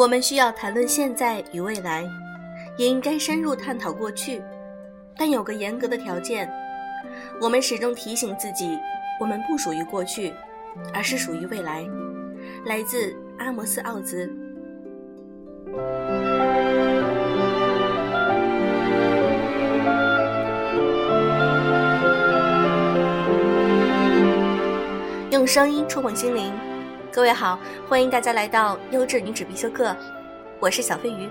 我们需要谈论现在与未来，也应该深入探讨过去，但有个严格的条件：我们始终提醒自己，我们不属于过去，而是属于未来。来自阿摩斯·奥兹。用声音触碰心灵，各位好，欢迎大家来到优质女子必修课，我是小飞鱼。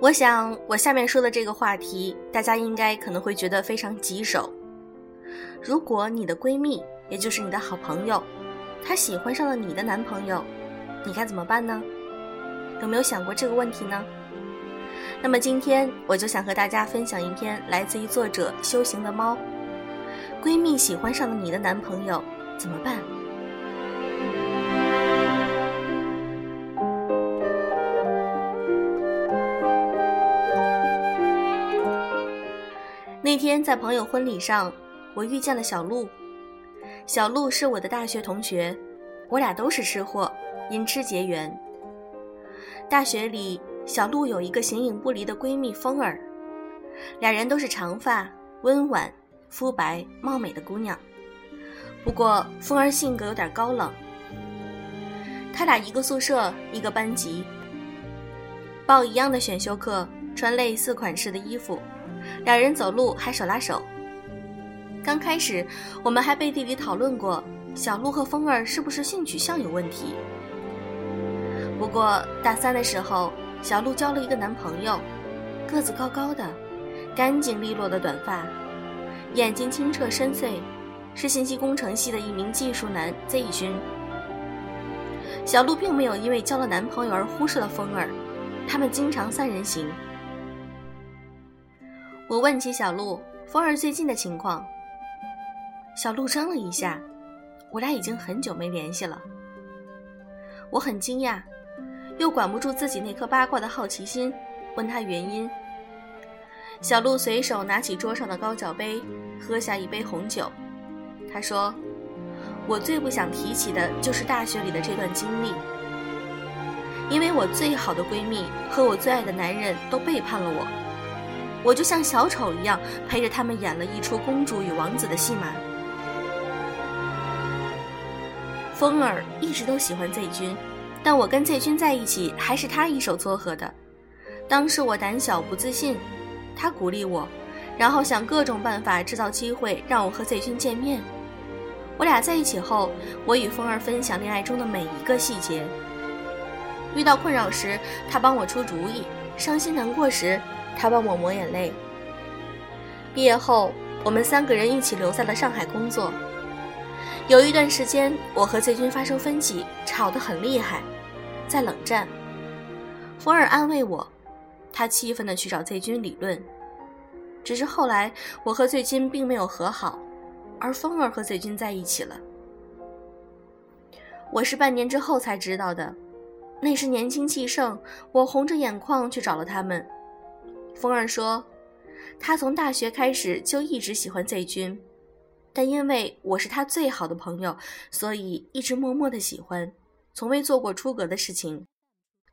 我想，我下面说的这个话题，大家应该可能会觉得非常棘手。如果你的闺蜜，也就是你的好朋友，她喜欢上了你的男朋友，你该怎么办呢？有没有想过这个问题呢？那么今天我就想和大家分享一篇来自于作者修行的猫。闺蜜喜欢上了你的男朋友，怎么办？那天在朋友婚礼上，我遇见了小鹿。小鹿是我的大学同学，我俩都是吃货，因吃结缘。大学里。小鹿有一个形影不离的闺蜜风儿，俩人都是长发、温婉、肤白、貌美的姑娘。不过风儿性格有点高冷。他俩一个宿舍，一个班级，报一样的选修课，穿类似款式的衣服，两人走路还手拉手。刚开始，我们还背地里讨论过小鹿和风儿是不是性取向有问题。不过大三的时候。小鹿交了一个男朋友，个子高高的，干净利落的短发，眼睛清澈深邃，是信息工程系的一名技术男 Z 君。小鹿并没有因为交了男朋友而忽视了风儿，他们经常三人行。我问起小鹿、风儿最近的情况，小鹿怔了一下，我俩已经很久没联系了。我很惊讶。又管不住自己那颗八卦的好奇心，问他原因。小鹿随手拿起桌上的高脚杯，喝下一杯红酒。他说：“我最不想提起的就是大学里的这段经历，因为我最好的闺蜜和我最爱的男人都背叛了我，我就像小丑一样陪着他们演了一出公主与王子的戏码。”风儿一直都喜欢醉君。但我跟 Z 君在一起，还是他一手撮合的。当时我胆小不自信，他鼓励我，然后想各种办法制造机会让我和 Z 君见面。我俩在一起后，我与风儿分享恋爱中的每一个细节。遇到困扰时，他帮我出主意；伤心难过时，他帮我抹眼泪。毕业后，我们三个人一起留在了上海工作。有一段时间，我和 Z 君发生分歧，吵得很厉害。在冷战，风儿安慰我，他气愤地去找 Z 君理论。只是后来，我和醉君并没有和好，而风儿和醉君在一起了。我是半年之后才知道的，那时年轻气盛，我红着眼眶去找了他们。风儿说，他从大学开始就一直喜欢 Z 君，但因为我是他最好的朋友，所以一直默默的喜欢。从未做过出格的事情，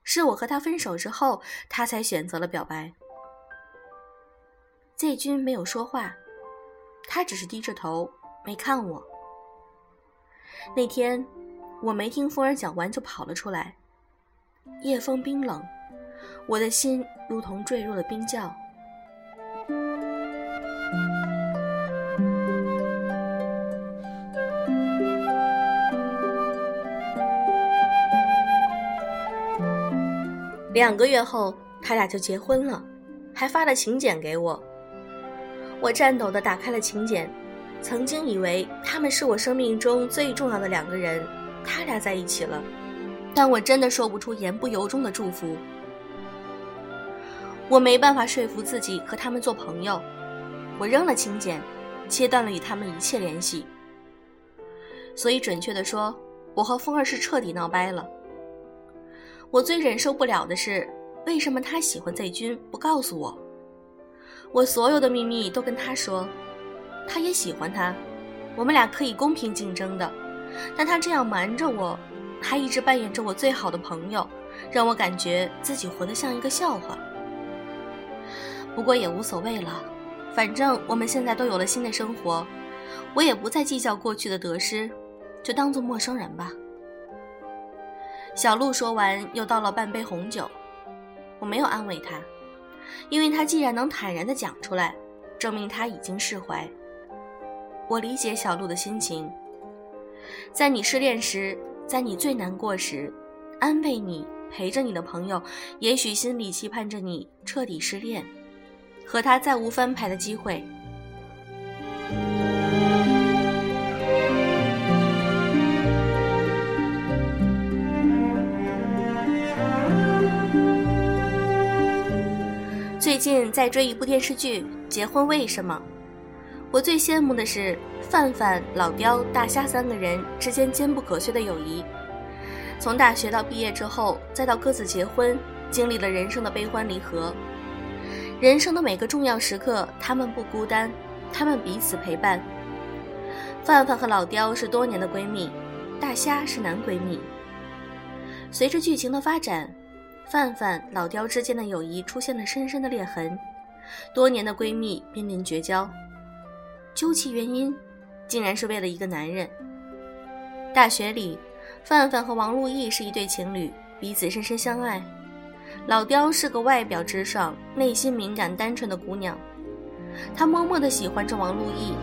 是我和他分手之后，他才选择了表白。Z 君没有说话，他只是低着头没看我。那天，我没听风儿讲完就跑了出来。夜风冰冷，我的心如同坠入了冰窖。两个月后，他俩就结婚了，还发了请柬给我。我颤抖地打开了请柬，曾经以为他们是我生命中最重要的两个人，他俩在一起了，但我真的说不出言不由衷的祝福。我没办法说服自己和他们做朋友，我扔了请柬，切断了与他们一切联系。所以，准确地说，我和风儿是彻底闹掰了。我最忍受不了的是，为什么他喜欢在君不告诉我？我所有的秘密都跟他说，他也喜欢他，我们俩可以公平竞争的，但他这样瞒着我，还一直扮演着我最好的朋友，让我感觉自己活得像一个笑话。不过也无所谓了，反正我们现在都有了新的生活，我也不再计较过去的得失，就当做陌生人吧。小鹿说完，又倒了半杯红酒。我没有安慰他，因为他既然能坦然地讲出来，证明他已经释怀。我理解小鹿的心情，在你失恋时，在你最难过时，安慰你、陪着你的朋友，也许心里期盼着你彻底失恋。和他再无翻牌的机会。近在追一部电视剧《结婚为什么》，我最羡慕的是范范、老刁、大虾三个人之间坚不可摧的友谊。从大学到毕业之后，再到各自结婚，经历了人生的悲欢离合。人生的每个重要时刻，他们不孤单，他们彼此陪伴。范范和老刁是多年的闺蜜，大虾是男闺蜜。随着剧情的发展，范范、老刁之间的友谊出现了深深的裂痕，多年的闺蜜濒临绝交。究其原因，竟然是为了一个男人。大学里，范范和王路易是一对情侣，彼此深深相爱。老刁是个外表直爽、内心敏感、单纯的姑娘，她默默地喜欢着王路易，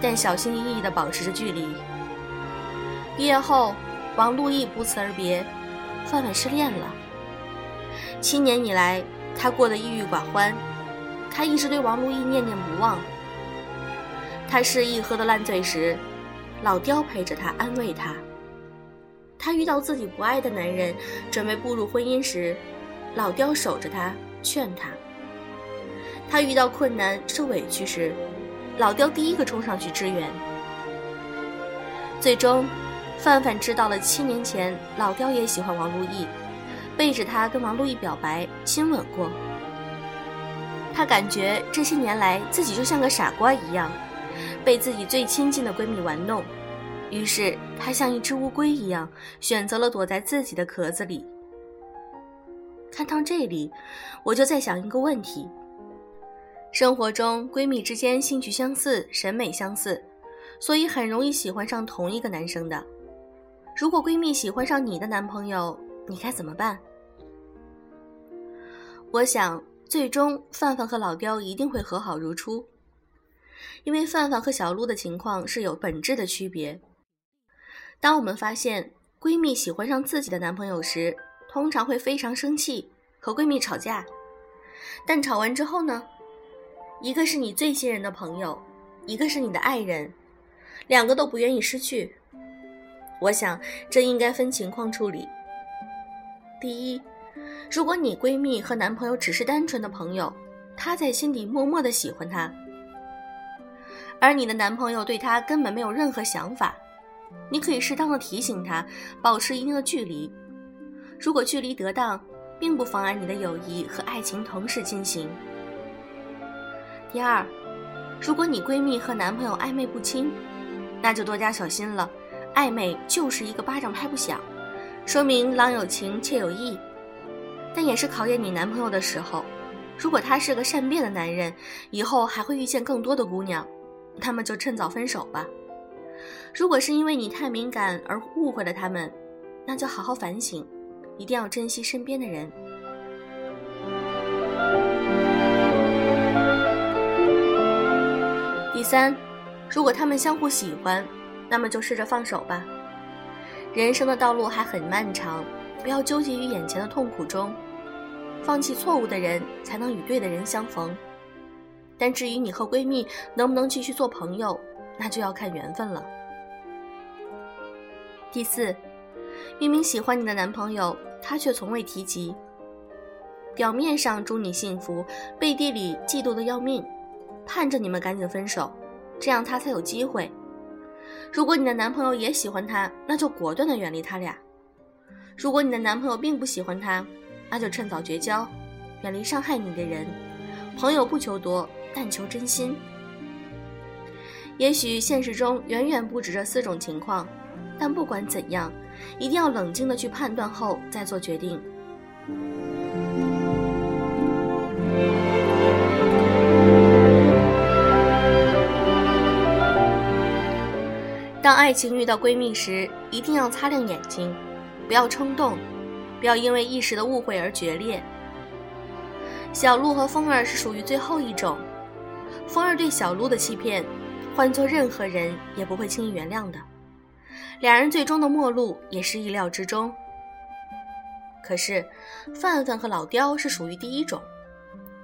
但小心翼翼地保持着距离。毕业后，王路易不辞而别，范范失恋了。七年以来，她过得郁郁寡欢，她一直对王路易念念不忘。她失意喝得烂醉时，老刁陪着她安慰她。她遇到自己不爱的男人，准备步入婚姻时。老刁守着他，劝他。他遇到困难、受委屈时，老刁第一个冲上去支援。最终，范范知道了七年前老刁也喜欢王路易，背着他跟王路易表白、亲吻过。他感觉这些年来自己就像个傻瓜一样，被自己最亲近的闺蜜玩弄，于是他像一只乌龟一样，选择了躲在自己的壳子里。看到这里，我就在想一个问题：生活中闺蜜之间兴趣相似、审美相似，所以很容易喜欢上同一个男生的。如果闺蜜喜欢上你的男朋友，你该怎么办？我想，最终范范和老刁一定会和好如初，因为范范和小鹿的情况是有本质的区别。当我们发现闺蜜喜欢上自己的男朋友时，通常会非常生气，和闺蜜吵架，但吵完之后呢，一个是你最信任的朋友，一个是你的爱人，两个都不愿意失去。我想这应该分情况处理。第一，如果你闺蜜和男朋友只是单纯的朋友，她在心底默默的喜欢他，而你的男朋友对她根本没有任何想法，你可以适当的提醒他，保持一定的距离。如果距离得当，并不妨碍你的友谊和爱情同时进行。第二，如果你闺蜜和男朋友暧昧不清，那就多加小心了。暧昧就是一个巴掌拍不响，说明郎有情妾有意，但也是考验你男朋友的时候。如果他是个善变的男人，以后还会遇见更多的姑娘，那么就趁早分手吧。如果是因为你太敏感而误会了他们，那就好好反省。一定要珍惜身边的人。第三，如果他们相互喜欢，那么就试着放手吧。人生的道路还很漫长，不要纠结于眼前的痛苦中，放弃错误的人，才能与对的人相逢。但至于你和闺蜜能不能继续做朋友，那就要看缘分了。第四。明明喜欢你的男朋友，他却从未提及。表面上祝你幸福，背地里嫉妒的要命，盼着你们赶紧分手，这样他才有机会。如果你的男朋友也喜欢他，那就果断的远离他俩；如果你的男朋友并不喜欢他，那就趁早绝交，远离伤害你的人。朋友不求多，但求真心。也许现实中远远不止这四种情况，但不管怎样，一定要冷静的去判断后再做决定。当爱情遇到闺蜜时，一定要擦亮眼睛，不要冲动，不要因为一时的误会而决裂。小鹿和风儿是属于最后一种，风儿对小鹿的欺骗，换做任何人也不会轻易原谅的。两人最终的陌路也是意料之中。可是，范范和老刁是属于第一种，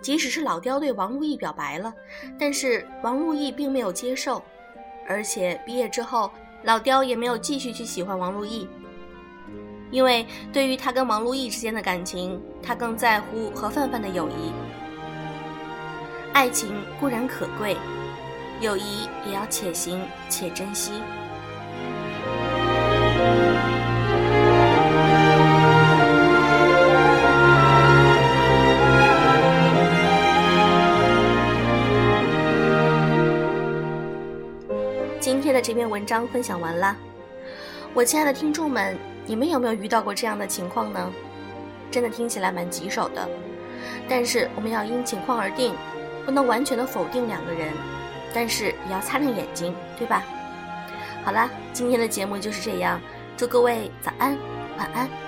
即使是老刁对王路易表白了，但是王路易并没有接受。而且毕业之后，老刁也没有继续去喜欢王路易，因为对于他跟王路易之间的感情，他更在乎和范范的友谊。爱情固然可贵，友谊也要且行且珍惜。今天的这篇文章分享完了，我亲爱的听众们，你们有没有遇到过这样的情况呢？真的听起来蛮棘手的，但是我们要因情况而定，不能完全的否定两个人，但是也要擦亮眼睛，对吧？好了，今天的节目就是这样，祝各位早安，晚安。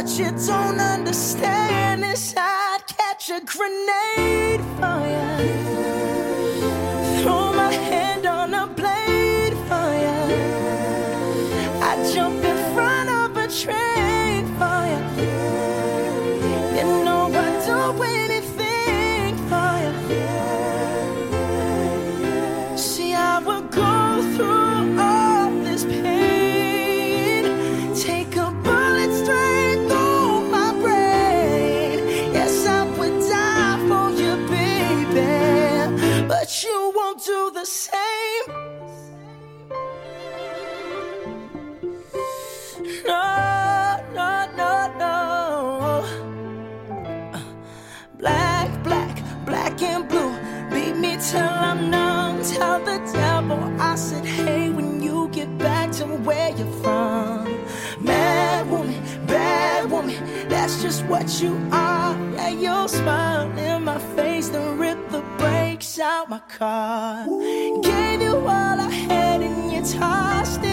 What you don't understand is I'd catch a grenade for you. Throw my hand on a blade for you. I'd jump No, no, no, no. Black, black, black and blue. Beat me till I'm numb. Tell the devil I said, hey, when you get back to where you're from. Mad woman, bad woman, that's just what you are. Yeah, you'll smile in my face, then rip the brakes out my car. Gave you all I had and you tossed it